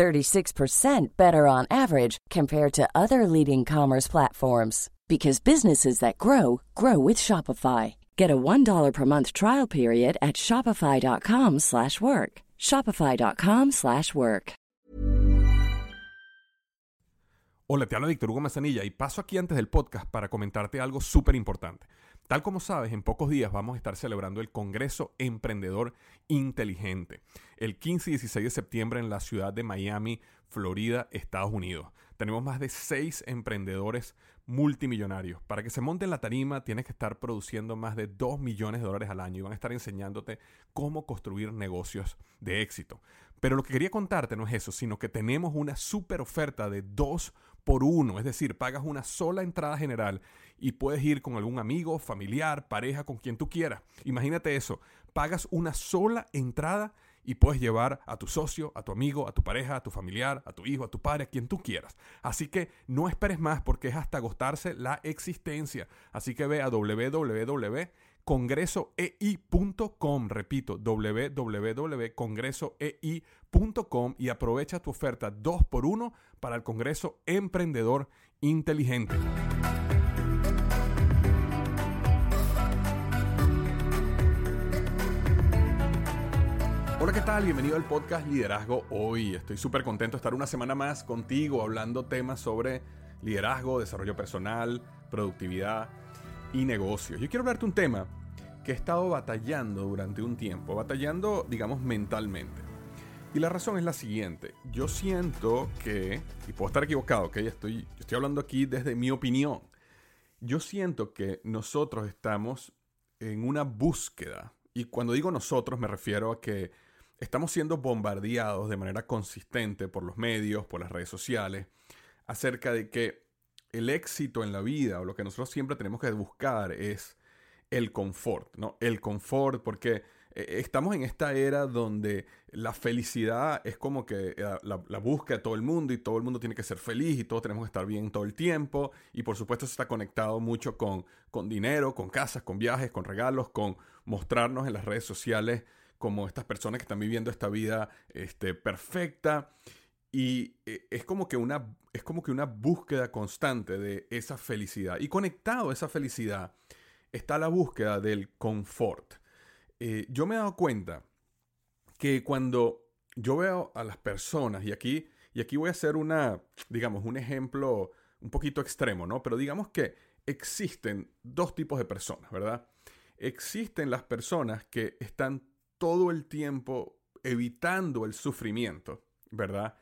36% better on average compared to other leading commerce platforms because businesses that grow grow with Shopify. Get a $1 per month trial period at shopify.com/work. shopify.com/work. Hola, te habla Víctor Hugo Mazanilla y paso aquí antes del podcast para comentarte algo súper importante. Tal como sabes, en pocos días vamos a estar celebrando el Congreso Emprendedor Inteligente, el 15 y 16 de septiembre en la ciudad de Miami, Florida, Estados Unidos. Tenemos más de seis emprendedores multimillonarios. Para que se monte en la tarima tienes que estar produciendo más de 2 millones de dólares al año y van a estar enseñándote cómo construir negocios de éxito. Pero lo que quería contarte no es eso, sino que tenemos una super oferta de 2 por 1, es decir, pagas una sola entrada general y puedes ir con algún amigo, familiar, pareja, con quien tú quieras. Imagínate eso, pagas una sola entrada y puedes llevar a tu socio, a tu amigo, a tu pareja, a tu familiar, a tu hijo, a tu padre, a quien tú quieras. Así que no esperes más porque es hasta agostarse la existencia. Así que ve a www.congresoei.com, repito, www.congresoei.com y aprovecha tu oferta 2x1 para el Congreso Emprendedor Inteligente. Hola, ¿qué tal? Bienvenido al podcast Liderazgo Hoy. Estoy súper contento de estar una semana más contigo hablando temas sobre liderazgo, desarrollo personal, productividad y negocios. Yo quiero hablarte un tema que he estado batallando durante un tiempo, batallando, digamos, mentalmente. Y la razón es la siguiente. Yo siento que, y puedo estar equivocado, ¿ok? Estoy, estoy hablando aquí desde mi opinión. Yo siento que nosotros estamos en una búsqueda. Y cuando digo nosotros me refiero a que estamos siendo bombardeados de manera consistente por los medios, por las redes sociales, acerca de que el éxito en la vida o lo que nosotros siempre tenemos que buscar es el confort, ¿no? El confort porque eh, estamos en esta era donde la felicidad es como que eh, la, la, busca de todo el mundo y todo el mundo tiene que ser feliz y todos tenemos que estar bien todo el tiempo y por supuesto eso está conectado mucho con, con dinero, con casas, con viajes, con regalos, con mostrarnos en las redes sociales como estas personas que están viviendo esta vida este, perfecta. Y eh, es como, que una, es como que una búsqueda constante de esa felicidad. Y conectado a esa felicidad está la búsqueda del confort. Eh, yo me he dado cuenta que cuando yo veo a las personas, y aquí, y aquí voy a hacer una, digamos, un ejemplo un poquito extremo, ¿no? Pero digamos que existen dos tipos de personas, ¿verdad? Existen las personas que están todo el tiempo evitando el sufrimiento, ¿verdad?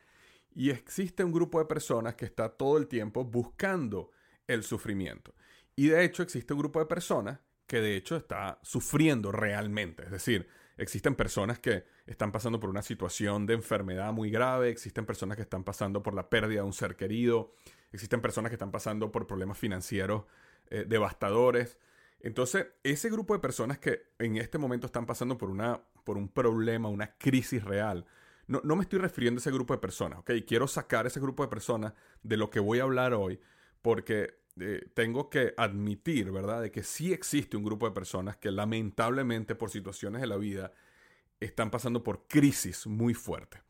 Y existe un grupo de personas que está todo el tiempo buscando el sufrimiento. Y de hecho existe un grupo de personas que de hecho está sufriendo realmente. Es decir, existen personas que están pasando por una situación de enfermedad muy grave, existen personas que están pasando por la pérdida de un ser querido, existen personas que están pasando por problemas financieros eh, devastadores, entonces, ese grupo de personas que en este momento están pasando por, una, por un problema, una crisis real, no, me estoy refiriendo a ese grupo de personas, ¿ok? Quiero sacar ese grupo de personas de lo que voy a hablar hoy, porque eh, tengo que admitir, ¿verdad?, de que sí existe un grupo de personas que lamentablemente por situaciones de la vida están pasando por crisis muy fuertes.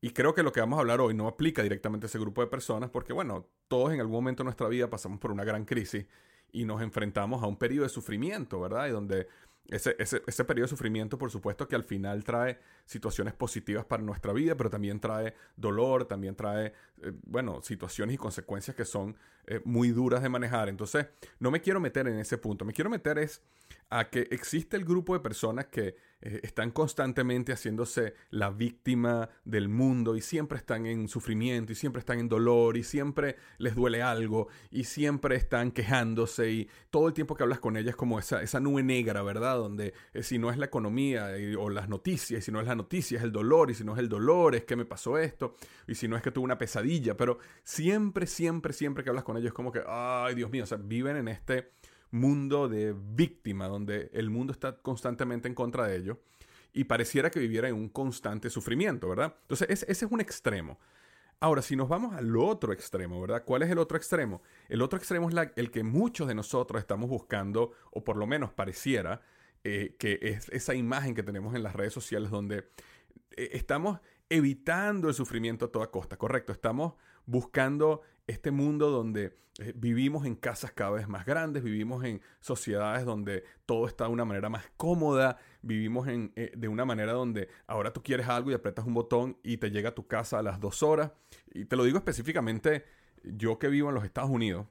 Y creo que lo que vamos a hablar hoy no aplica directamente a ese grupo de personas porque, bueno, todos en algún momento de nuestra vida pasamos por una gran crisis y nos enfrentamos a un periodo de sufrimiento, ¿verdad? Y donde ese, ese, periodo de sufrimiento, por supuesto, que al final trae situaciones positivas para nuestra vida, pero también trae dolor, también trae, eh, bueno, situaciones y consecuencias que son eh, muy duras de manejar. Entonces, no me quiero meter en ese punto, me quiero meter es a que existe el grupo de personas que eh, están constantemente haciéndose la víctima del mundo y siempre están en sufrimiento y siempre están en dolor y siempre les duele algo y siempre están quejándose y todo el tiempo que hablas con ellas como esa, esa nube negra, ¿verdad? Donde eh, si no es la economía o las noticias, y si no es la noticia es el dolor y si no es el dolor es que me pasó esto y si no es que tuve una pesadilla, pero siempre, siempre, siempre que hablas con ellos como que, ay Dios mío, o sea, viven en este mundo de víctima, donde el mundo está constantemente en contra de ellos y pareciera que viviera en un constante sufrimiento, ¿verdad? Entonces, ese, es un extremo. Ahora, si nos vamos al otro extremo, ¿verdad? ¿Cuál es el otro extremo? El otro extremo es el que muchos de nosotros estamos buscando, o por lo menos pareciera, eh, que es esa imagen que tenemos en las redes sociales donde eh, estamos evitando el sufrimiento a toda costa, correcto. Estamos buscando este mundo donde eh, vivimos en casas cada vez más grandes, vivimos en sociedades donde todo está de una manera más cómoda, vivimos en, eh, de una manera donde ahora tú quieres algo y apretas un botón y te llega a tu casa a las dos horas. Y te lo digo específicamente, yo que vivo en los Estados Unidos,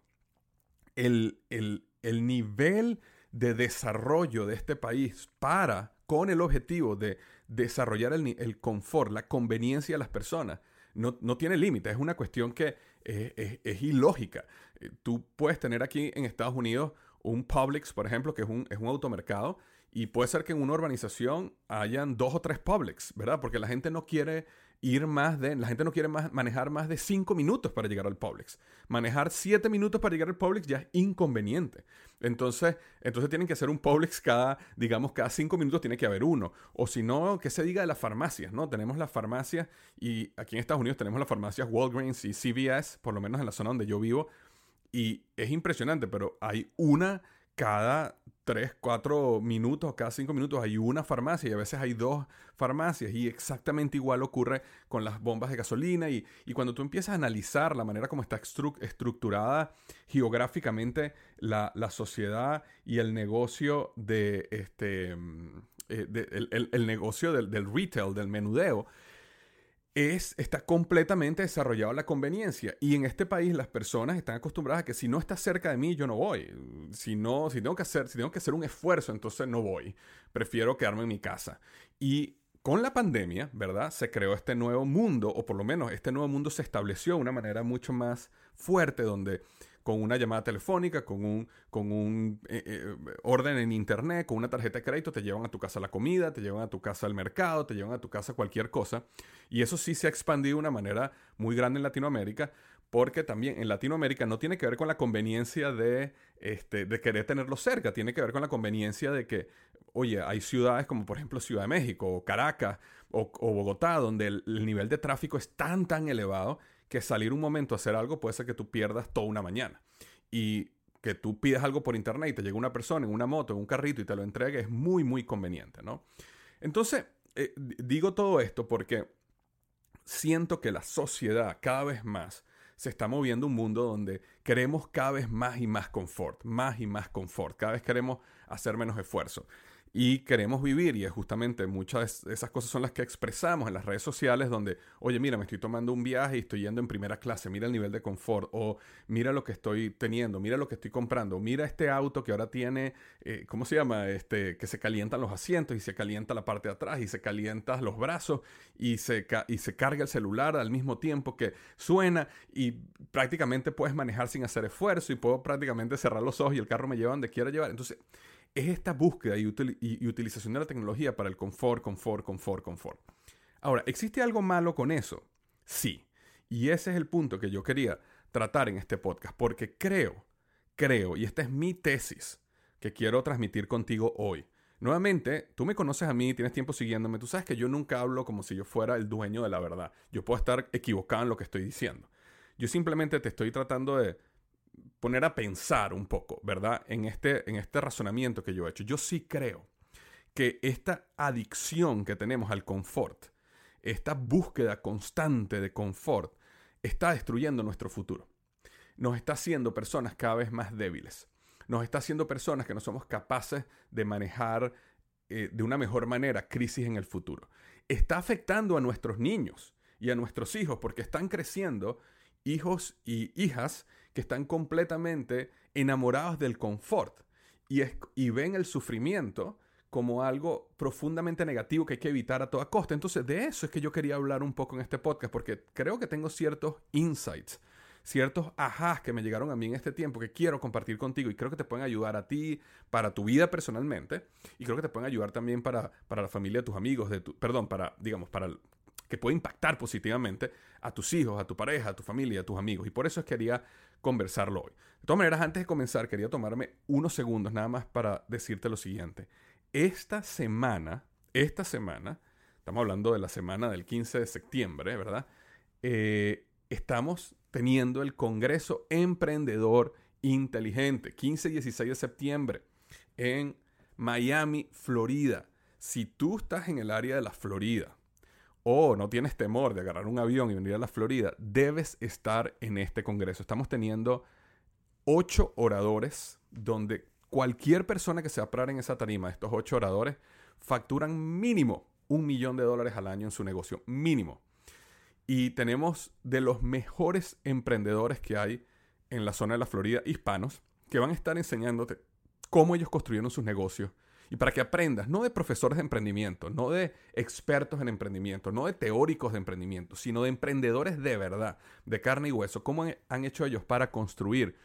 el, el, el nivel de desarrollo de este país para, con el objetivo de desarrollar el, el confort, la conveniencia de las personas, no, no tiene límite. Es una cuestión que es, ilógica. Eh, tú puedes tener aquí en Estados Unidos un Publix, por ejemplo, que es un, es un automercado, y puede ser que en una urbanización hayan dos o tres Publix, ¿verdad? Porque la gente no quiere ir más de, la gente no quiere manejar más de cinco minutos para llegar al Publix. Manejar siete minutos para llegar al Publix ya es inconveniente. Entonces, entonces tienen que hacer un Publix cada, digamos, cada cinco minutos tiene que haber uno. O si no, que se diga de las farmacias, ¿no? Tenemos las farmacias y aquí en Estados Unidos tenemos las farmacias Walgreens y CVS, por lo menos en la zona donde yo vivo. Y es impresionante, pero hay una cada 3, 4 minutos, cada 5 minutos hay una farmacia y a veces hay dos farmacias y exactamente igual ocurre con las bombas de gasolina y, cuando tú empiezas a analizar la manera como está estructurada geográficamente la, sociedad y el negocio de este mm, eh, el, negocio del, del retail, del menudeo, es, está completamente desarrollado la conveniencia. Y en este país las personas están acostumbradas a que si no estás cerca de mí, yo no voy. Si, no, si, tengo que hacer, si tengo que hacer un esfuerzo, entonces no voy. Prefiero quedarme en mi casa. Y con la pandemia, ¿verdad? Se creó este nuevo mundo, o por lo menos este nuevo mundo se estableció de una manera mucho más fuerte, donde con una llamada telefónica, con un, con un eh, eh, orden en internet, con una tarjeta de crédito, te llevan a tu casa la comida, te llevan a tu casa el mercado, te llevan a tu casa cualquier cosa. Y eso sí se ha expandido de una manera muy grande en Latinoamérica, porque también en Latinoamérica no tiene que ver con la conveniencia de, este, de querer tenerlo cerca, tiene que ver con la conveniencia de que, oye, hay ciudades como por ejemplo Ciudad de México o Caracas o, Bogotá, donde el, el, nivel de tráfico es tan, tan elevado que salir un momento a hacer algo puede ser que tú pierdas toda una mañana. Y que tú pidas algo por internet y te llega una persona en una moto, en un carrito y te lo entregue es muy, muy conveniente, ¿no? Entonces, eh, digo todo esto porque siento que la sociedad cada vez más se está moviendo un mundo donde queremos cada vez más y más confort, más y más confort, cada vez queremos hacer menos esfuerzo y queremos vivir y es justamente muchas de esas cosas son las que expresamos en las redes sociales donde, oye, mira, me estoy tomando un viaje y estoy yendo en primera clase, mira el nivel de confort o mira lo que estoy teniendo, mira lo que estoy comprando, mira este auto que ahora tiene, eh, ¿cómo se llama? Este, que se calientan los asientos y se calienta la parte de atrás y se calientan los brazos y se, y se carga el celular al mismo tiempo que suena y prácticamente puedes manejar sin hacer esfuerzo y puedo prácticamente cerrar los ojos y el carro me lleva donde quiera llevar. Entonces, es esta búsqueda y, utilización de la tecnología para el confort, confort, confort, confort. Ahora, ¿existe algo malo con eso? Sí. Y ese es el punto que yo quería tratar en este podcast, porque creo, creo, y esta es mi tesis que quiero transmitir contigo hoy. Nuevamente, tú me conoces a mí, tienes tiempo siguiéndome, tú sabes que yo nunca hablo como si yo fuera el dueño de la verdad. Yo puedo estar equivocado en lo que estoy diciendo. Yo simplemente te estoy tratando de poner a pensar un poco, ¿verdad? En este, en este razonamiento que yo he hecho. Yo sí creo que esta adicción que tenemos al confort, esta búsqueda constante de confort, está destruyendo nuestro futuro. Nos está haciendo personas cada vez más débiles. Nos está haciendo personas que no somos capaces de manejar eh, de una mejor manera crisis en el futuro. Está afectando a nuestros niños y a nuestros hijos porque están creciendo hijos y hijas que están completamente enamorados del confort y, y ven el sufrimiento como algo profundamente negativo que hay que evitar a toda costa. Entonces, de eso es que yo quería hablar un poco en este podcast, porque creo que tengo ciertos insights, ciertos ajás que me llegaron a mí en este tiempo que quiero compartir contigo y creo que te pueden ayudar a ti, para tu vida personalmente, y creo que te pueden ayudar también para, para la familia de tus amigos, de tu, perdón, para, digamos, para que puede impactar positivamente a tus hijos, a tu pareja, a tu familia, a tus amigos. Y por eso es que quería conversarlo hoy. De todas maneras, antes de comenzar, quería tomarme unos segundos nada más para decirte lo siguiente esta semana, esta semana, estamos hablando de la semana del 15 de septiembre, ¿verdad? Eh, estamos teniendo el Congreso Emprendedor Inteligente, 15 y 16 de septiembre, en Miami, Florida. Si tú estás en el área de la Florida o no tienes temor de agarrar un avión y venir a la Florida, debes estar en este Congreso. Estamos teniendo ocho oradores donde cualquier persona que se va a parar en esa tarima, estos ocho oradores, facturan mínimo un millón de dólares al año en su negocio, mínimo. Y tenemos de los mejores emprendedores que hay en la zona de la Florida, hispanos, que van a estar enseñándote cómo ellos construyeron sus negocios. Y para que aprendas, no de profesores de emprendimiento, no de expertos en emprendimiento, no de teóricos de emprendimiento, sino de emprendedores de verdad, de carne y hueso, cómo han hecho ellos para construir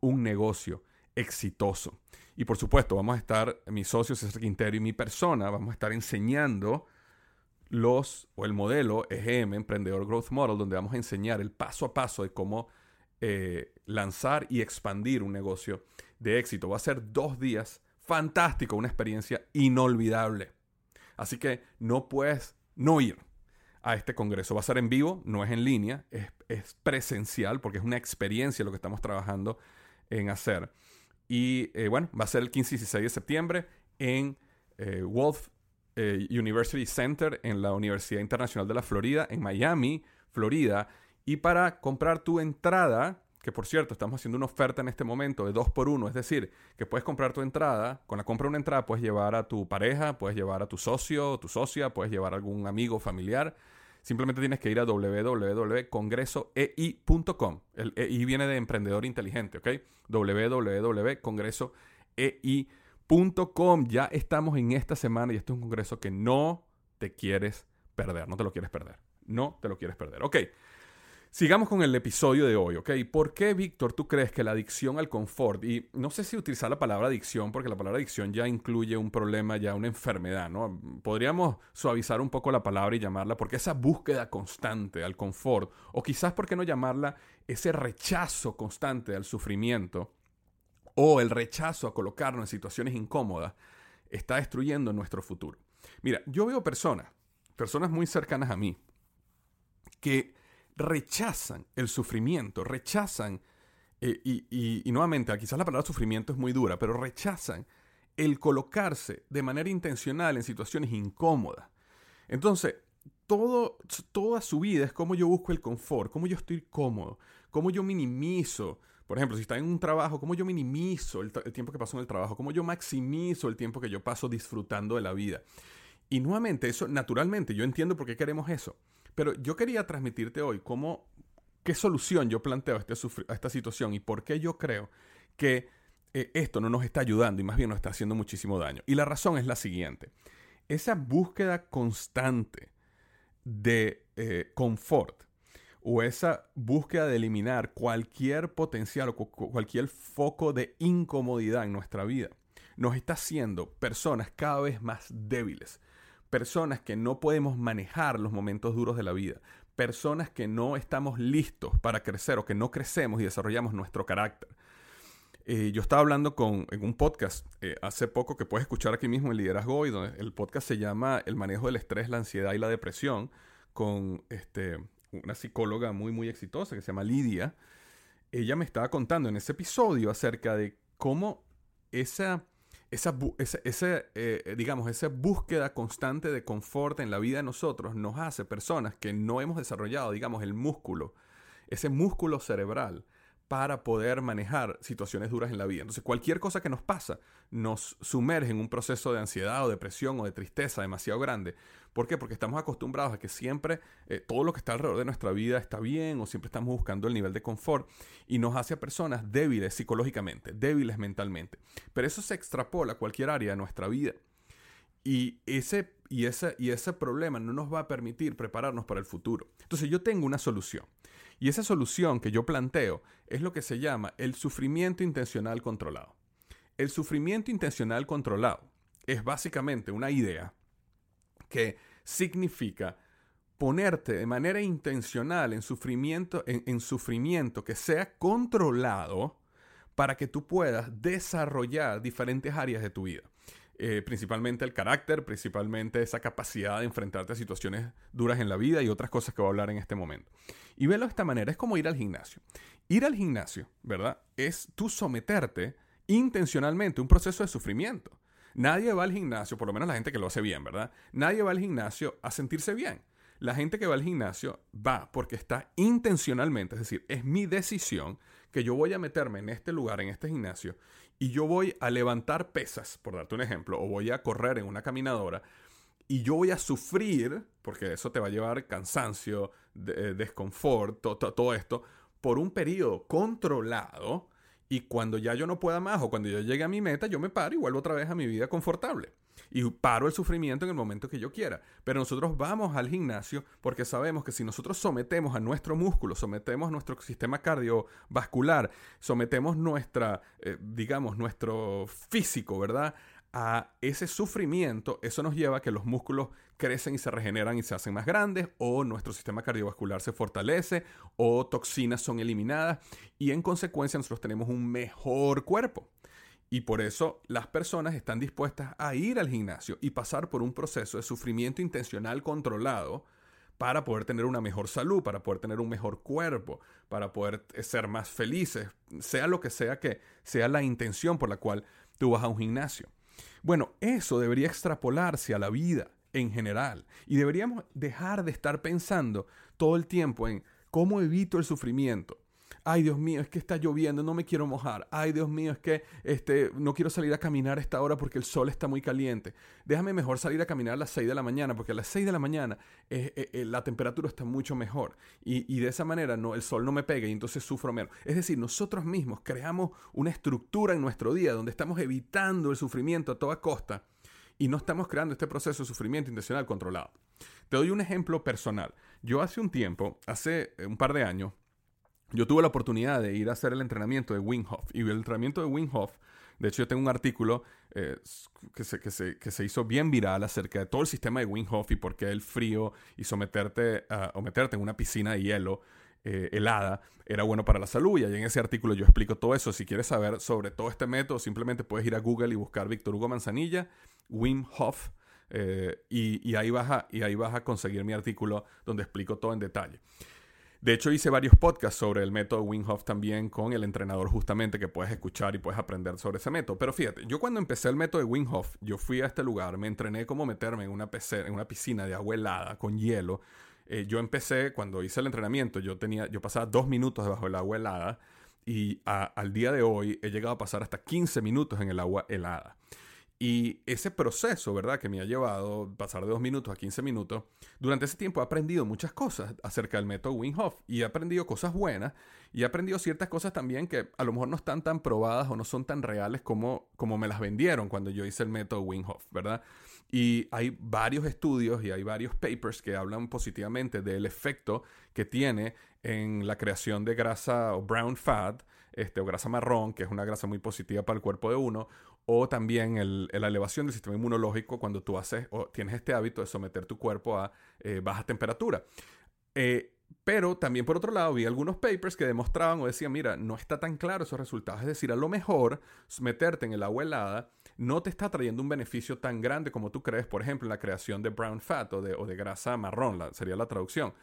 un negocio exitoso. Y por supuesto, vamos a estar, mi socio César Quintero y mi persona, vamos a estar enseñando los, o el modelo EGM, Emprendedor Growth Model, donde vamos a enseñar el paso a paso de cómo eh, lanzar y expandir un negocio de éxito. Va a ser dos días fantástico, una experiencia inolvidable. Así que no puedes no ir a este congreso. Va a ser en vivo, no es en línea, es, es presencial porque es una experiencia lo que estamos trabajando en hacer. Y eh, bueno, va a ser el 15 y 16 de septiembre en eh, Wolf eh, University Center en la Universidad Internacional de la Florida, en Miami, Florida. Y para comprar tu entrada, que por cierto, estamos haciendo una oferta en este momento de 2 por 1 es decir, que puedes comprar tu entrada, con la compra de una entrada puedes llevar a tu pareja, puedes llevar a tu socio, tu socia, puedes llevar a algún amigo familiar Simplemente tienes que ir a www.congresoei.com. El EI viene de emprendedor inteligente, ¿ok? www.congresoei.com. Ya estamos en esta semana y este es un congreso que no te quieres perder, no te lo quieres perder. No te lo quieres perder. Ok. Sigamos con el episodio de hoy, ¿ok? ¿Por qué, Víctor, tú crees que la adicción al confort, y no sé si utilizar la palabra adicción, porque la palabra adicción ya incluye un problema, ya una enfermedad, ¿no? Podríamos suavizar un poco la palabra y llamarla, porque esa búsqueda constante al confort, o quizás, ¿por qué no llamarla ese rechazo constante al sufrimiento, o el rechazo a colocarnos en situaciones incómodas, está destruyendo nuestro futuro? Mira, yo veo personas, personas muy cercanas a mí, que rechazan el sufrimiento, rechazan, eh, y, nuevamente, quizás la palabra sufrimiento es muy dura, pero rechazan el colocarse de manera intencional en situaciones incómodas. Entonces, todo, toda su vida es cómo yo busco el confort, cómo yo estoy cómodo, cómo yo minimizo. Por ejemplo, si está en un trabajo, cómo yo minimizo el, el tiempo que paso en el trabajo, cómo yo maximizo el tiempo que yo paso disfrutando de la vida. Y nuevamente, eso, naturalmente, yo entiendo por qué queremos eso. Pero yo quería transmitirte hoy cómo, qué solución yo planteo a, este esta situación y por qué yo creo que eh, esto no nos está ayudando y más bien nos está haciendo muchísimo daño. Y la razón es la siguiente. Esa búsqueda constante de eh, confort o esa búsqueda de eliminar cualquier potencial o cualquier foco de incomodidad en nuestra vida nos está haciendo personas cada vez más débiles, personas que no podemos manejar los momentos duros de la vida, personas que no estamos listos para crecer o que no crecemos y desarrollamos nuestro carácter. Eh, yo estaba hablando con, en un podcast eh, hace poco que puedes escuchar aquí mismo en Liderazgo Hoy, donde el podcast se llama El manejo del estrés, la ansiedad y la depresión, con este, una psicóloga muy, muy exitosa que se llama Lidia. Ella me estaba contando en ese episodio acerca de cómo esa esa, esa, eh, digamos, esa búsqueda constante de confort en la vida de nosotros nos hace personas que no hemos desarrollado, digamos, el músculo, ese músculo cerebral para poder manejar situaciones duras en la vida. Entonces, cualquier cosa que nos pasa nos sumerge en un proceso de ansiedad o depresión o de tristeza demasiado grande. ¿Por qué? Porque estamos acostumbrados a que siempre eh, todo lo que está alrededor de nuestra vida está bien o siempre estamos buscando el nivel de confort y nos hace a personas débiles psicológicamente, débiles mentalmente. Pero eso se extrapola a cualquier área de nuestra vida. Y ese, y, ese, y ese problema no nos va a permitir prepararnos para el futuro. Entonces yo tengo una solución. Y esa solución que yo planteo es lo que se llama el sufrimiento intencional controlado. El sufrimiento intencional controlado es básicamente una idea que significa ponerte de manera intencional en sufrimiento, en, sufrimiento que sea controlado para que tú puedas desarrollar diferentes áreas de tu vida. Eh, principalmente el carácter, principalmente esa capacidad de enfrentarte a situaciones duras en la vida y otras cosas que voy a hablar en este momento. Y verlo de esta manera es como ir al gimnasio. Ir al gimnasio, ¿verdad? Es tú someterte intencionalmente a un proceso de sufrimiento. Nadie va al gimnasio, por lo menos la gente que lo hace bien, ¿verdad? Nadie va al gimnasio a sentirse bien. La gente que va al gimnasio va porque está intencionalmente, es decir, es mi decisión que yo voy a meterme en este lugar, en este gimnasio, y yo voy a levantar pesas, por darte un ejemplo, o voy a correr en una caminadora, y yo voy a sufrir, porque eso te va a llevar cansancio, de, eh, todo esto, por un periodo controlado, y cuando ya yo no pueda más o cuando yo llegue a mi meta, yo me paro y vuelvo otra vez a mi vida confortable. Y paro el sufrimiento en el momento que yo quiera. Pero nosotros vamos al gimnasio porque sabemos que si nosotros sometemos a nuestro músculo, sometemos nuestro sistema cardiovascular, sometemos nuestra, eh, digamos, nuestro físico, ¿verdad? A ese sufrimiento, eso nos lleva a que los músculos crecen y se regeneran y se hacen más grandes, o nuestro sistema cardiovascular se fortalece, o toxinas son eliminadas, y en consecuencia nosotros tenemos un mejor cuerpo. Y por eso las personas están dispuestas a ir al gimnasio y pasar por un proceso de sufrimiento intencional controlado para poder tener una mejor salud, para poder tener un mejor cuerpo, para poder ser más felices, sea lo que sea que sea la intención por la cual tú vas a un gimnasio. Bueno, eso debería extrapolarse a la vida en general. Y deberíamos dejar de estar pensando todo el tiempo en cómo evito el sufrimiento, ay Dios mío, es que está lloviendo, no me quiero mojar, ay Dios mío, es que este, no quiero salir a caminar a esta hora porque el sol está muy caliente, déjame mejor salir a caminar a las 6 de la mañana porque a las 6 de la mañana eh, eh, eh, la temperatura está mucho mejor y, y, de esa manera no, el sol no me pega y entonces sufro menos. Es decir, nosotros mismos creamos una estructura en nuestro día donde estamos evitando el sufrimiento a toda costa y no estamos creando este proceso de sufrimiento intencional controlado. Te doy un ejemplo personal. Yo hace un tiempo, hace un par de años, yo tuve la oportunidad de ir a hacer el entrenamiento de Wim Hof. Y el entrenamiento de Wim Hof, de hecho yo tengo un artículo eh, que, se, que, se, que, se, hizo bien viral acerca de todo el sistema de Wim Hof y por qué el frío y someterte o meterte en una piscina de hielo eh, helada era bueno para la salud. Y ahí en ese artículo yo explico todo eso. Si quieres saber sobre todo este método, simplemente puedes ir a Google y buscar Víctor Hugo Manzanilla, Wim Hof. Eh, y, y, ahí vas a, y ahí vas a conseguir mi artículo donde explico todo en detalle. De hecho, hice varios podcasts sobre el método Wim Hof también con el entrenador justamente que puedes escuchar y puedes aprender sobre ese método. Pero fíjate, yo cuando empecé el método de Wim yo fui a este lugar, me entrené cómo meterme en una, en una piscina de agua helada con hielo. Eh, yo empecé, cuando hice el entrenamiento, yo, tenía, yo pasaba dos minutos debajo del agua helada y al día de hoy he llegado a pasar hasta 15 minutos en el agua helada. Y ese proceso, ¿verdad? Que me ha llevado pasar de 2 minutos a 15 minutos, durante ese tiempo he aprendido muchas cosas acerca del método Wim Hof y he aprendido cosas buenas y he aprendido ciertas cosas también que a lo mejor no están tan probadas o no son tan reales como, como me las vendieron cuando yo hice el método Wim Hof, ¿verdad? Y hay varios estudios y hay varios papers que hablan positivamente del efecto que tiene en la creación de grasa o brown fat, este, o grasa marrón, que es una grasa muy positiva para el cuerpo de uno, o también la elevación del sistema inmunológico cuando tú haces o tienes este hábito de someter tu cuerpo a eh, baja temperatura. Eh, pero también por otro lado vi algunos papers que demostraban o decían, mira, no está tan claro esos resultados. Es decir, a lo mejor meterte en el agua helada no te está trayendo un beneficio tan grande como tú crees, por ejemplo, en la creación de brown fat o de, grasa marrón, sería la traducción.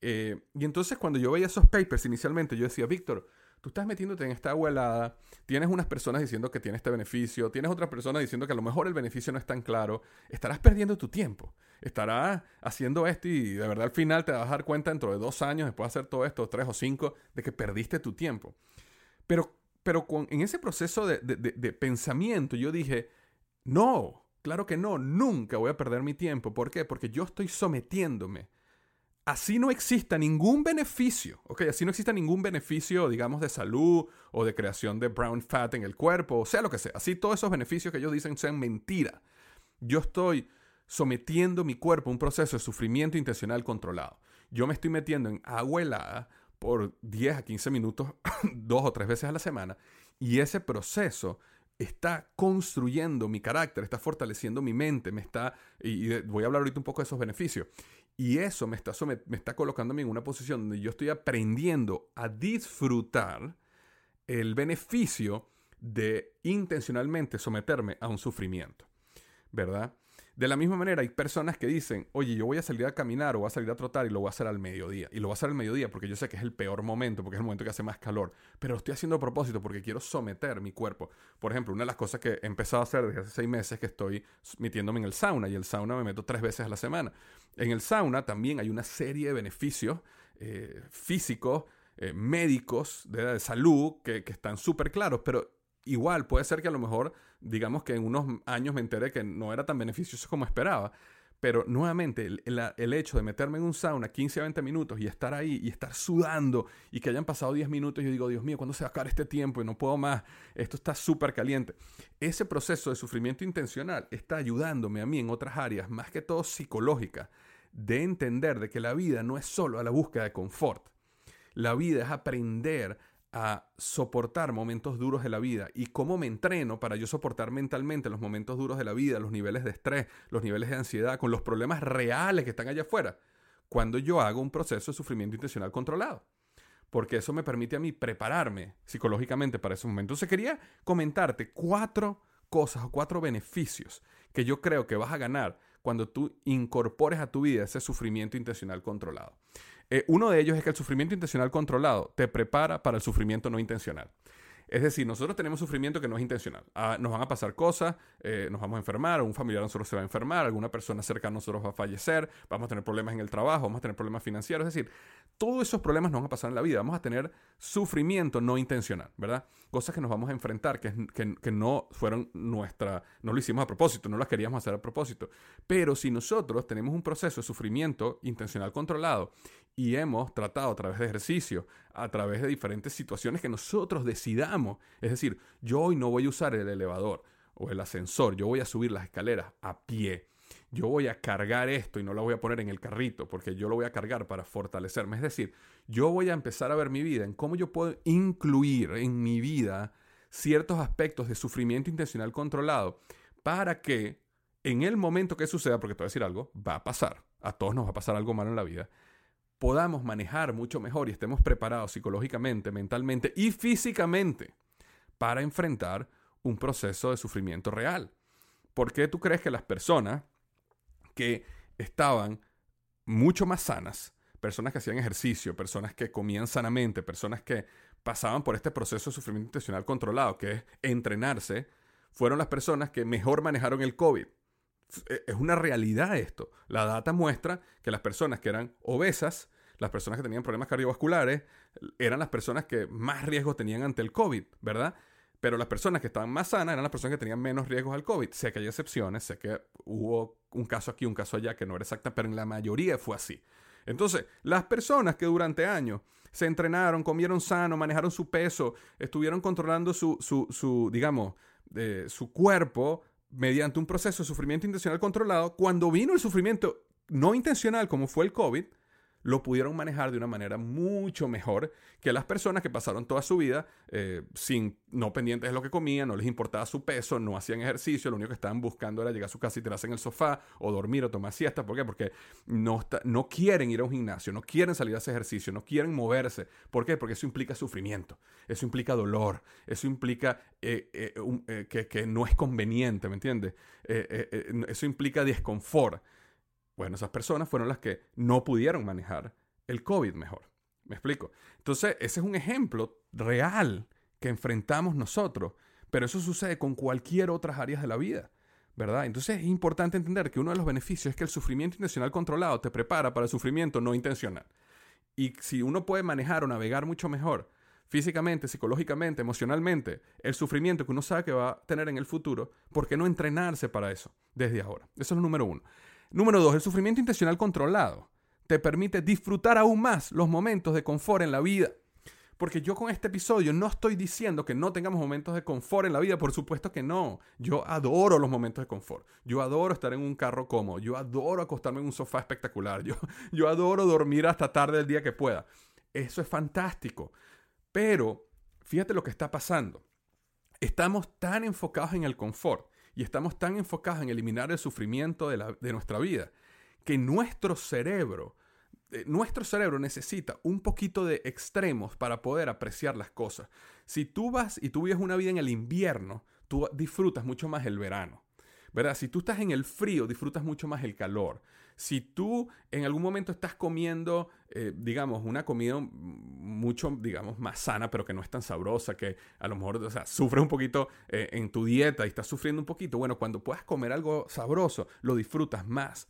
Eh, y entonces cuando yo veía esos papers inicialmente, yo decía, Víctor, tú estás metiéndote en esta agua tienes unas personas diciendo que tiene este beneficio, tienes otras personas diciendo que a lo mejor el beneficio no es tan claro, estarás perdiendo tu tiempo, estarás haciendo esto y de verdad al final te vas a dar cuenta dentro de dos años, después de hacer todo esto, tres o cinco, de que perdiste tu tiempo. Pero, pero con, en ese proceso de, de pensamiento yo dije, no, claro que no, nunca voy a perder mi tiempo. ¿Por qué? Porque yo estoy sometiéndome así no exista ningún beneficio, ¿ok? Así no exista ningún beneficio, digamos, de salud o de creación de brown fat en el cuerpo, o sea lo que sea. Así todos esos beneficios que ellos dicen sean mentira. yo estoy sometiendo mi cuerpo a un proceso de sufrimiento intencional controlado. Yo me estoy metiendo en agua helada por 10 a 15 minutos, dos o tres veces a la semana, y ese proceso está construyendo mi carácter, está fortaleciendo mi mente, me está, y voy a hablar ahorita un poco de esos beneficios, y eso me está, me está colocándome en una posición donde yo estoy aprendiendo a disfrutar el beneficio de intencionalmente someterme a un sufrimiento, ¿verdad? De la misma manera, hay personas que dicen, oye, yo voy a salir a caminar o voy a salir a trotar y lo voy a hacer al mediodía. Y lo voy a hacer al mediodía porque yo sé que es el peor momento, porque es el momento que hace más calor. Pero lo estoy haciendo a propósito porque quiero someter mi cuerpo. Por ejemplo, una de las cosas que he empezado a hacer desde hace seis meses es que estoy metiéndome en el sauna y el sauna me meto tres veces a la semana. En el sauna también hay una serie de beneficios eh, físicos, eh, médicos, de, salud, que, que están súper claros, pero igual puede ser que a lo mejor, digamos que en unos años me enteré que no era tan beneficioso como esperaba. Pero nuevamente, el, hecho de meterme en un sauna 15 a 20 minutos y estar ahí y estar sudando y que hayan pasado 10 minutos, yo digo, Dios mío, ¿cuándo se va a acabar este tiempo? Y no puedo más. Esto está súper caliente. Ese proceso de sufrimiento intencional está ayudándome a mí en otras áreas, más que todo psicológica, de entender de que la vida no es solo a la búsqueda de confort. La vida es aprender a soportar momentos duros de la vida y cómo me entreno para yo soportar mentalmente los momentos duros de la vida, los niveles de estrés, los niveles de ansiedad, con los problemas reales que están allá afuera, cuando yo hago un proceso de sufrimiento intencional controlado. Porque eso me permite a mí prepararme psicológicamente para ese momento. Entonces quería comentarte cuatro cosas o cuatro beneficios que yo creo que vas a ganar cuando tú incorpores a tu vida ese sufrimiento intencional controlado. Eh, uno de ellos es que el sufrimiento intencional controlado te prepara para el sufrimiento no intencional. Es decir, nosotros tenemos sufrimiento que no es intencional. Ah, nos van a pasar cosas, eh, nos vamos a enfermar, un familiar de nosotros se va a enfermar, alguna persona cercana a nosotros va a fallecer, vamos a tener problemas en el trabajo, vamos a tener problemas financieros. Es decir, todos esos problemas nos van a pasar en la vida. Vamos a tener sufrimiento no intencional, ¿verdad? Cosas que nos vamos a enfrentar, que, que no fueron nuestra, no lo hicimos a propósito, no las queríamos hacer a propósito. Pero si nosotros tenemos un proceso de sufrimiento intencional controlado y hemos tratado a través de ejercicio, a través de diferentes situaciones que nosotros decidamos. Es decir, yo hoy no voy a usar el elevador o el ascensor, yo voy a subir las escaleras a pie. Yo voy a cargar esto y no lo voy a poner en el carrito porque yo lo voy a cargar para fortalecerme. Es decir, yo voy a empezar a ver mi vida en cómo yo puedo incluir en mi vida ciertos aspectos de sufrimiento intencional controlado para que en el momento que suceda, porque te voy a decir algo, va a pasar, a todos nos va a pasar algo malo en la vida, podamos manejar mucho mejor y estemos preparados psicológicamente, mentalmente y físicamente para enfrentar un proceso de sufrimiento real. ¿Por qué tú crees que las personas que estaban mucho más sanas, personas que hacían ejercicio, personas que comían sanamente, personas que pasaban por este proceso de sufrimiento intencional controlado, que es entrenarse, fueron las personas que mejor manejaron el COVID? E, es una realidad esto. La data muestra que las personas que eran obesas, las personas que tenían problemas cardiovasculares, eran las personas que más riesgos tenían ante el COVID, ¿verdad? Pero las personas que estaban más sanas eran las personas que tenían menos riesgos al COVID. Sé que hay excepciones, sé que hubo un caso aquí, un caso allá que no era exacta, pero en la mayoría fue así. Entonces, las personas que durante años se entrenaron, comieron sano, manejaron su peso, estuvieron controlando su, su, su digamos, eh, su cuerpo, mediante un proceso de sufrimiento intencional controlado, cuando vino el sufrimiento no intencional como fue el COVID, lo pudieron manejar de una manera mucho mejor que las personas que pasaron toda su vida eh, sin, no pendientes de lo que comían, no les importaba su peso, no hacían ejercicio, lo único que estaban buscando era llegar a su casa y tirarse en el sofá o dormir o tomar siesta. ¿Por qué? Porque no, no quieren ir a un gimnasio, no quieren salir a hacer ejercicio, no quieren moverse. ¿Por qué? Porque eso implica sufrimiento, eso implica dolor, eso implica eh, eh, que, que, no es conveniente, ¿me entiendes? eso implica desconfort. Bueno, esas personas fueron las que no pudieron manejar el COVID mejor. ¿Me explico? Entonces, ese es un ejemplo real que enfrentamos nosotros, pero eso sucede con cualquier otras áreas de la vida. ¿verdad? Entonces es importante entender que uno de los beneficios es que el sufrimiento intencional controlado te prepara para el sufrimiento no intencional. Y si uno puede manejar o navegar mucho mejor físicamente, psicológicamente, emocionalmente, el sufrimiento que uno sabe que va a tener en el futuro, ¿por qué no entrenarse para eso desde ahora? Eso es lo número uno. Número dos, el sufrimiento intencional controlado te permite disfrutar aún más los momentos de confort en la vida. Porque yo con este episodio no estoy diciendo que no tengamos momentos de confort en la vida, por supuesto que no. Yo adoro los momentos de confort. Yo adoro estar en un carro cómodo. Yo adoro acostarme en un sofá espectacular. Yo, yo adoro dormir hasta tarde el día que pueda. Eso es fantástico. Pero fíjate lo que está pasando. Estamos tan enfocados en el confort y estamos tan enfocados en eliminar el sufrimiento de, de nuestra vida que nuestro cerebro eh, nuestro cerebro necesita un poquito de extremos para poder apreciar las cosas. Si tú vas y tú vives una vida en el invierno, tú disfrutas mucho más el verano. ¿Verdad? Si tú estás en el frío, disfrutas mucho más el calor. Si tú en algún momento estás comiendo, eh, digamos, una comida mucho, digamos, más sana, pero que no es tan sabrosa, que a lo mejor, o sea, un poquito eh, en tu dieta y estás sufriendo un poquito, bueno, cuando puedas comer algo sabroso, lo disfrutas más.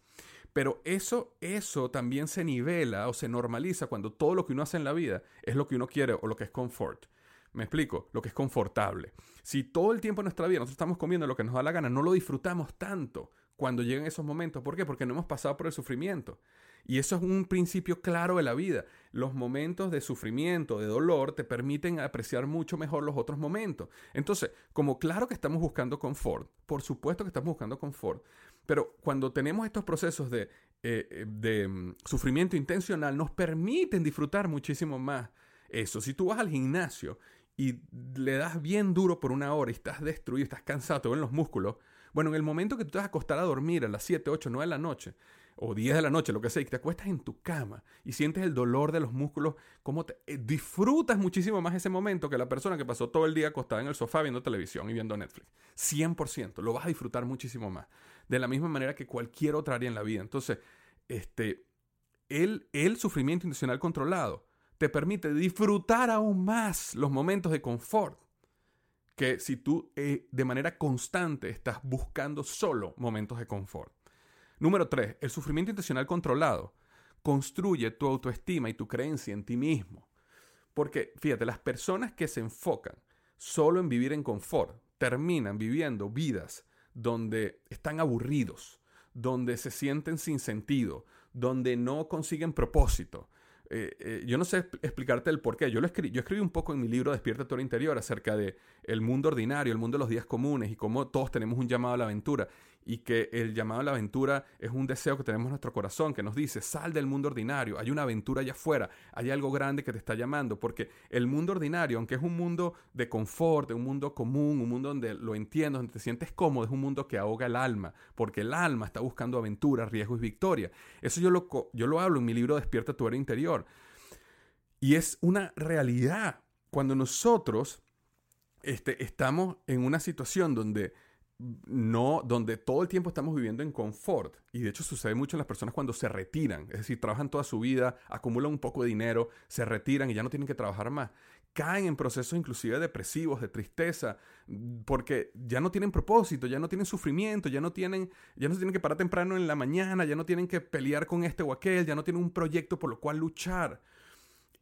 Pero eso, eso también se nivela o se normaliza cuando todo lo que uno hace en la vida es lo que uno quiere o lo que es confort. Me explico, lo que es confortable. Si todo el tiempo en nuestra vida nosotros estamos comiendo lo que nos da la gana, no lo disfrutamos tanto cuando llegan esos momentos. ¿Por qué? Porque no hemos pasado por el sufrimiento. Y eso es un principio claro de la vida. Los momentos de sufrimiento, de dolor, te permiten apreciar mucho mejor los otros momentos. Entonces, como claro que estamos buscando confort, por supuesto que estamos buscando confort, pero cuando tenemos estos procesos de, eh, eh, de mm, sufrimiento intencional, nos permiten disfrutar muchísimo más eso. Si tú vas al gimnasio y le das bien duro por una hora y estás destruido, estás cansado, te ven los músculos, bueno, en el momento que tú te vas a acostar a dormir a las 7, 8, 9 de la noche, o 10 de la noche, lo que sea, y te acuestas en tu cama y sientes el dolor de los músculos, cómo te, eh, disfrutas muchísimo más ese momento que la persona que pasó todo el día acostada en el sofá viendo televisión y viendo Netflix. 100%, lo vas a disfrutar muchísimo más. De la misma manera que cualquier otra área en la vida. Entonces, este, el, el sufrimiento intencional controlado te permite disfrutar aún más los momentos de confort que si tú eh, de manera constante estás buscando solo momentos de confort. Número 3. El sufrimiento intencional controlado construye tu autoestima y tu creencia en ti mismo. Porque, fíjate, las personas que se enfocan solo en vivir en confort terminan viviendo vidas donde están aburridos, donde se sienten sin sentido, donde no consiguen propósito, eh, eh, yo no sé explicarte el por qué. Yo, lo escribí, yo escribí un poco en mi libro Despierta tu interior acerca de el mundo ordinario, el mundo de los días comunes y cómo todos tenemos un llamado a la aventura y que el llamado a la aventura es un deseo que tenemos en nuestro corazón que nos dice, sal del mundo ordinario, hay una aventura allá afuera, hay algo grande que te está llamando, porque el mundo ordinario, aunque es un mundo de confort, de un mundo común, un mundo donde lo entiendes, donde te sientes cómodo, es un mundo que ahoga el alma, porque el alma está buscando aventura, riesgo y victoria. Eso yo lo, yo lo hablo en mi libro Despierta tu era interior. Y es una realidad cuando nosotros este, estamos en una situación donde no, donde todo el tiempo estamos viviendo en confort. Y de hecho sucede mucho en las personas cuando se retiran, es decir, trabajan toda su vida, acumulan un poco de dinero, se retiran y ya no tienen que trabajar más. Caen en procesos inclusive depresivos, de tristeza, porque ya no tienen propósito, ya no tienen sufrimiento, ya no tienen, ya no tienen que parar temprano en la mañana, ya no tienen que pelear con este o aquel, ya no tienen un proyecto por lo cual luchar.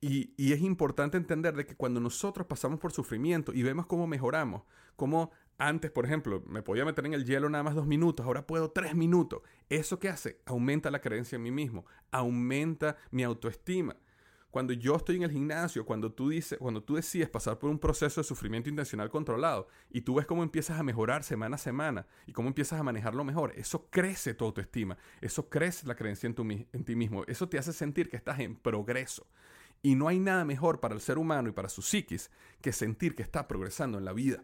Y, y, es importante entender de que cuando nosotros pasamos por sufrimiento y vemos cómo mejoramos, cómo antes, por ejemplo, me podía meter en el hielo nada más dos minutos, ahora puedo tres minutos. ¿Eso qué hace? Aumenta la creencia en mí mismo, aumenta mi autoestima. Cuando yo estoy en el gimnasio, cuando tú, dices, cuando tú decides pasar por un proceso de sufrimiento intencional controlado y tú ves cómo empiezas a mejorar semana a semana y cómo empiezas a manejarlo mejor, eso crece tu autoestima, eso crece la creencia en, en ti mismo, eso te hace sentir que estás en progreso. Y no hay nada mejor para el ser humano y para su psiquis que sentir que está progresando en la vida.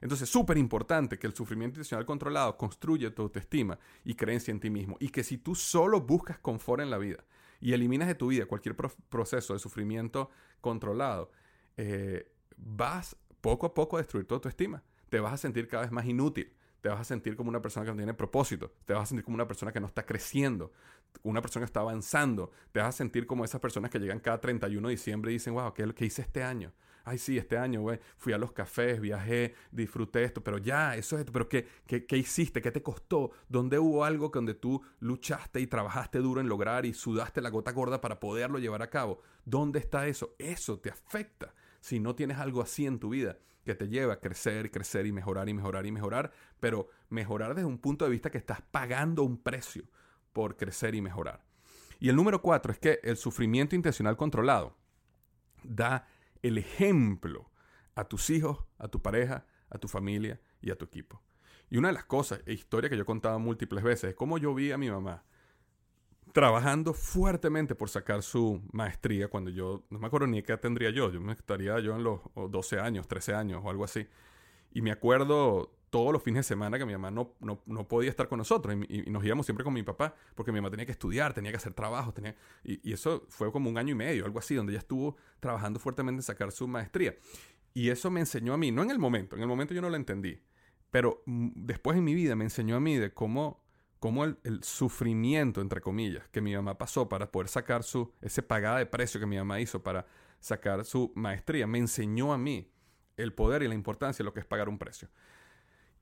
Entonces, súper importante que el sufrimiento intencional controlado construya tu autoestima y creencia en ti mismo. Y que si tú solo buscas confort en la vida y eliminas de tu vida cualquier proceso de sufrimiento controlado, eh, vas poco a poco a destruir tu autoestima. Te vas a sentir cada vez más inútil. Te vas a sentir como una persona que no tiene propósito. Te vas a sentir como una persona que no está creciendo. Una persona que está avanzando. Te vas a sentir como esas personas que llegan cada 31 de diciembre y dicen, wow, ¿qué que hice este año? Ay, sí, este año, fui a los cafés, viajé, disfruté esto, pero ya, eso es esto, pero ¿qué, qué, hiciste? ¿Qué te costó? ¿Dónde hubo algo donde tú luchaste y trabajaste duro en lograr y sudaste la gota gorda para poderlo llevar a cabo? ¿Dónde está eso? Eso te afecta si no tienes algo así en tu vida que te lleva a crecer crecer y mejorar y mejorar y mejorar, pero mejorar desde un punto de vista que estás pagando un precio por crecer y mejorar. Y el número cuatro es que el sufrimiento intencional controlado da el ejemplo a tus hijos, a tu pareja, a tu familia y a tu equipo. Y una de las cosas, e historia que yo he contado múltiples veces, es cómo yo vi a mi mamá trabajando fuertemente por sacar su maestría cuando yo, no me acuerdo ni qué tendría yo, yo me estaría yo en los 12 años, 13 años o algo así. Y me acuerdo todos los fines de semana que mi mamá no, no, podía estar con nosotros y, nos íbamos siempre con mi papá porque mi mamá tenía que estudiar, tenía que hacer trabajos, tenía, y, eso fue como un año y medio, algo así, donde ella estuvo trabajando fuertemente en sacar su maestría. Y eso me enseñó a mí, no en el momento, en el momento yo no lo entendí, pero mm, después en mi vida me enseñó a mí de cómo cómo el, sufrimiento, entre comillas, que mi mamá pasó para poder sacar su, ese pagada de precio que mi mamá hizo para sacar su maestría, me enseñó a mí el poder y la importancia de lo que es pagar un precio.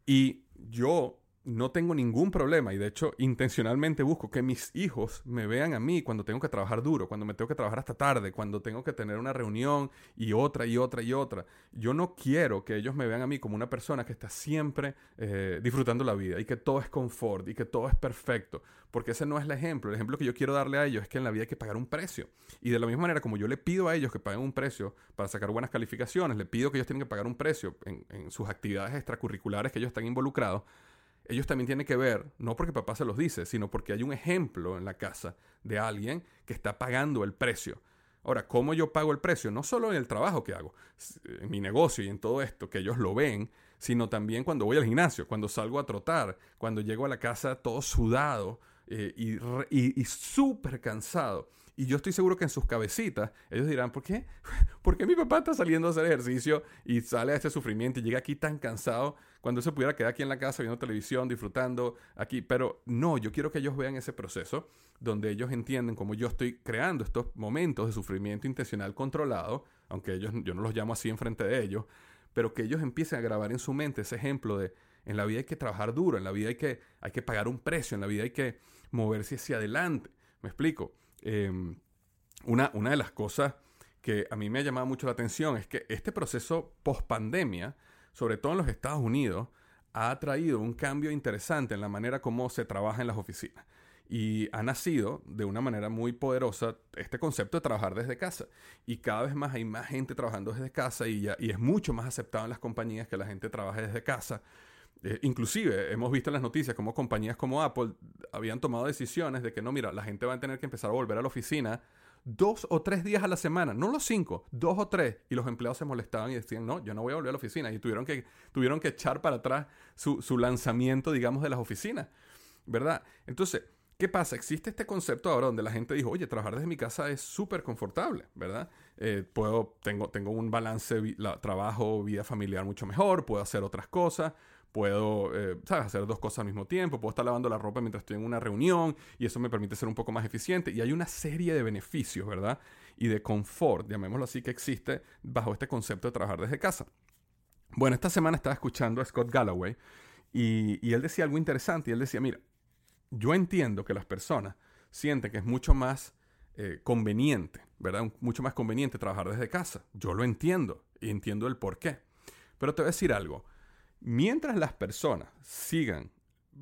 Y yo no tengo ningún problema y de hecho intencionalmente busco que mis hijos me vean a mí cuando tengo que trabajar duro, cuando me tengo que trabajar hasta tarde, cuando tengo que tener una reunión y otra y otra y otra. Yo no quiero que ellos me vean a mí como una persona que está siempre eh, disfrutando la vida y que todo es confort y que todo es perfecto, porque ese no es el ejemplo. El ejemplo que yo quiero darle a ellos es que en la vida hay que pagar un precio. Y de la misma manera como yo le pido a ellos que paguen un precio para sacar buenas calificaciones, le pido que ellos tienen que pagar un precio en, en sus actividades extracurriculares que ellos están involucrados, ellos también tienen que ver, no porque papá se los dice, sino porque hay un ejemplo en la casa de alguien que está pagando el precio. Ahora, ¿cómo yo pago el precio? No solo en el trabajo que hago, en mi negocio y en todo esto, que ellos lo ven, sino también cuando voy al gimnasio, cuando salgo a trotar, cuando llego a la casa todo sudado eh, y, y súper cansado. Y yo estoy seguro que en sus cabecitas ellos dirán, ¿por qué? ¿Por qué mi papá está saliendo a hacer ejercicio y sale a este sufrimiento y llega aquí tan cansado cuando se pudiera quedar aquí en la casa viendo televisión, disfrutando aquí? Pero no, yo quiero que ellos vean ese proceso donde ellos entienden cómo yo estoy creando estos momentos de sufrimiento intencional controlado, aunque ellos, yo no los llamo así enfrente de ellos, pero que ellos empiecen a grabar en su mente ese ejemplo de en la vida hay que trabajar duro, en la vida hay que, hay que pagar un precio, en la vida hay que moverse hacia adelante. ¿Me explico? Em, una, una de las cosas que a mí me ha llamado mucho la atención es que este proceso post pandemia, sobre todo en los Estados Unidos, ha traído un cambio interesante en la manera como se trabaja en las oficinas. Y ha nacido de una manera muy poderosa este concepto de trabajar desde casa. Y cada vez más hay más gente trabajando desde casa y, ya, y es mucho más aceptado en las compañías que la gente trabaje desde casa. Eh, inclusive hemos visto en las noticias como compañías como Apple habían tomado decisiones de que no, mira, la gente va a tener que empezar a volver a la oficina dos o tres días a la semana, no los cinco, dos o tres. Y los empleados se molestaban y decían, no, yo no voy a volver a la oficina. Y tuvieron que, tuvieron que echar para atrás su, su lanzamiento, digamos, de las oficinas, ¿verdad? Entonces, ¿Qué pasa? Existe este concepto ahora donde la gente dijo, oye, trabajar desde mi casa es súper confortable, ¿verdad? Eh, puedo, tengo, tengo un balance trabajo, vida familiar mucho mejor, puedo hacer otras cosas, puedo, eh, hacer dos cosas al mismo tiempo, puedo estar lavando la ropa mientras estoy en una reunión y eso me permite ser un poco más eficiente. Y hay una serie de beneficios, ¿verdad? Y de confort, llamémoslo así, que existe bajo este concepto de trabajar desde casa. Bueno, esta semana estaba escuchando a Scott Galloway y, él decía algo interesante y él decía, mira, yo entiendo que las personas sienten que es mucho más eh, conveniente, ¿verdad? Mucho más conveniente trabajar desde casa. Yo lo entiendo y entiendo el por qué. Pero te voy a decir algo Mientras las personas sigan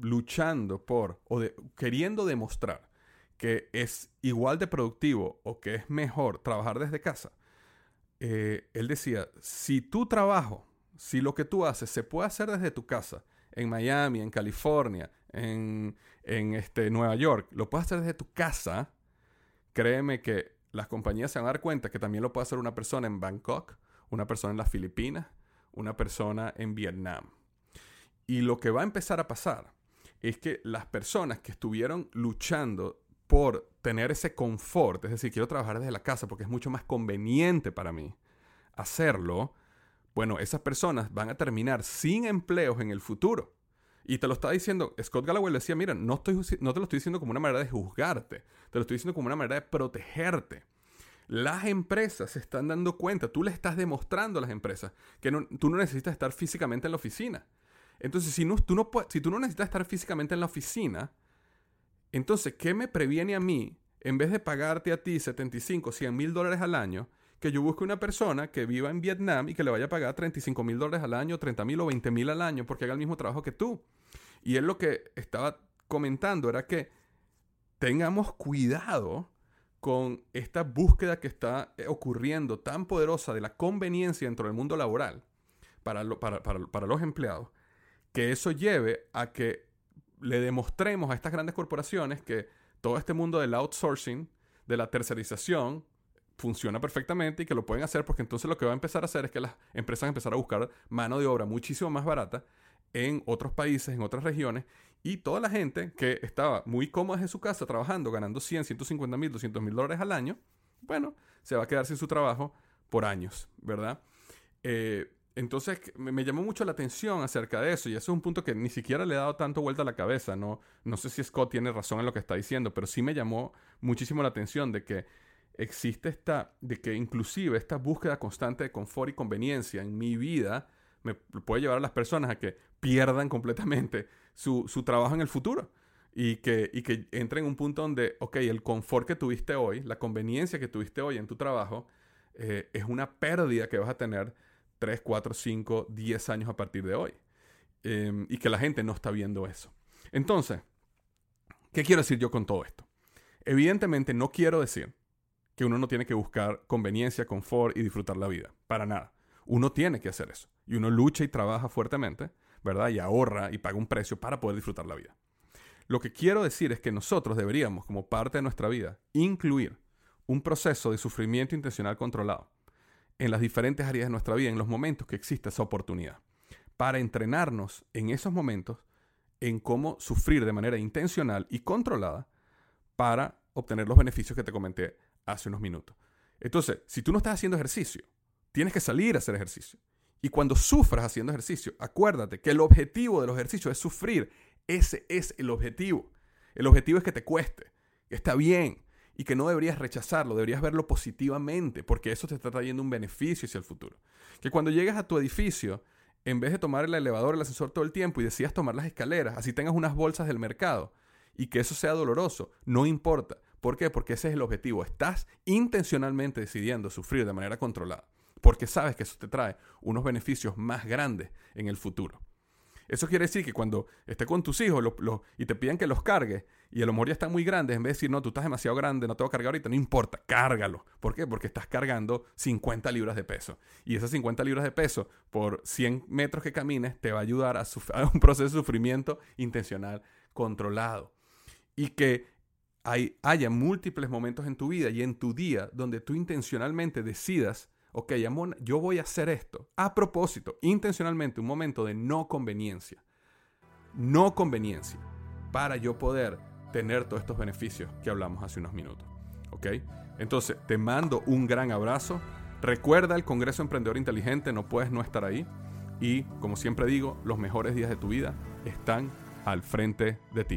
luchando por o queriendo demostrar que es igual de productivo o que es mejor trabajar desde casa, eh, él decía, si tu trabajo, si lo que tú haces se puede hacer desde tu casa, en Miami, en California, en, en este, Nueva York, lo puedes hacer desde tu casa, créeme que las compañías se van a dar cuenta que también lo puede hacer una persona en Bangkok, una persona en las Filipinas, una persona en Vietnam. Y lo que va a empezar a pasar es que las personas que estuvieron luchando por tener ese confort, es decir, quiero trabajar desde la casa porque es mucho más conveniente para mí hacerlo, bueno, esas personas van a terminar sin empleos en el futuro. Y te lo está diciendo, Scott Galloway le decía, mira, no, estoy, no te lo estoy diciendo como una manera de juzgarte, te lo estoy diciendo como una manera de protegerte. Las empresas se están dando cuenta, tú le estás demostrando a las empresas que tú no necesitas estar físicamente en la oficina. Entonces, si, no, tú no, si tú no necesitas estar físicamente en la oficina, entonces, ¿qué me previene a mí, en vez de pagarte a ti 75, 100 mil dólares al año, que yo busque una persona que viva en Vietnam y que le vaya a pagar 35 mil dólares al año, 30 mil o 20 mil al año porque haga el mismo trabajo que tú? Y él lo que estaba comentando era que tengamos cuidado con esta búsqueda que está eh, ocurriendo tan poderosa de la conveniencia dentro del mundo laboral para, los empleados, que eso lleve a que le demostremos a estas grandes corporaciones que todo este mundo del outsourcing, de la tercerización, funciona perfectamente y que lo pueden hacer porque entonces lo que va a empezar a hacer es que las empresas van a empezar a buscar mano de obra muchísimo más barata en otros países, en otras regiones, y toda la gente que estaba muy cómoda en su casa trabajando, ganando 100, 150 mil, 200 mil dólares al año, bueno, se va a quedar sin su trabajo por años, ¿verdad? Eh, entonces me, llamó mucho la atención acerca de eso y eso es un punto que ni siquiera le he dado tanto vuelta a la cabeza. No, no sé si Scott tiene razón en lo que está diciendo, pero sí me llamó muchísimo la atención de que existe esta, de que inclusive esta búsqueda constante de confort y conveniencia en mi vida me puede llevar a las personas a que pierdan completamente su, trabajo en el futuro. Y que, y que entren en un punto donde, ok, el confort que tuviste hoy, la conveniencia que tuviste hoy en tu trabajo, eh, es una pérdida que vas a tener 3, 4, 5, 10 años a partir de hoy. Em, y que la gente no está viendo eso. Entonces, ¿qué quiero decir yo con todo esto? Evidentemente no quiero decir que uno no tiene que buscar conveniencia, confort y disfrutar la vida. Para nada. Uno tiene que hacer eso. Y uno lucha y trabaja fuertemente ¿verdad? Y ahorra y paga un precio para poder disfrutar la vida. Lo que quiero decir es que nosotros deberíamos, como parte de nuestra vida, incluir un proceso de sufrimiento intencional controlado en las diferentes áreas de nuestra vida, en los momentos que existe esa oportunidad, para entrenarnos en esos momentos en cómo sufrir de manera intencional y controlada para obtener los beneficios que te comenté hace unos minutos. Entonces, si tú no estás haciendo ejercicio, tienes que salir a hacer ejercicio. Y cuando sufras haciendo ejercicio, acuérdate que el objetivo de los ejercicios es sufrir. Ese es el objetivo. El objetivo es que te cueste, que está bien y que no deberías rechazarlo, deberías verlo positivamente, porque eso te está trayendo un beneficio hacia el futuro. Que cuando llegues a tu edificio, en vez de tomar el elevador, el ascensor todo el tiempo y decidas tomar las escaleras, así tengas unas bolsas del mercado y que eso sea doloroso, no importa. ¿Por qué? Porque ese es el objetivo. Estás intencionalmente decidiendo sufrir de manera controlada porque sabes que eso te trae unos beneficios más grandes en el futuro. Eso quiere decir que cuando estés con tus hijos y te piden que los cargues y a lo mejor ya están muy grandes, en vez de decir, no, tú estás demasiado grande, no te voy a cargar ahorita, no importa, cárgalo. ¿Por qué? Porque estás cargando 50 libras de peso. Y esas 50 libras de peso por 100 metros que camines te va a ayudar a, un proceso de sufrimiento intencional controlado. Y que hay, haya múltiples momentos en tu vida y en tu día donde tú intencionalmente decidas ok, Amon, yo voy a hacer esto. A propósito, intencionalmente, un momento de no conveniencia. No conveniencia. Para yo poder tener todos estos beneficios que hablamos hace unos minutos. ¿Ok? Entonces, te mando un gran abrazo. Recuerda el Congreso Emprendedor Inteligente, no puedes no estar ahí. Y, como siempre digo, los mejores días de tu vida están al frente de ti.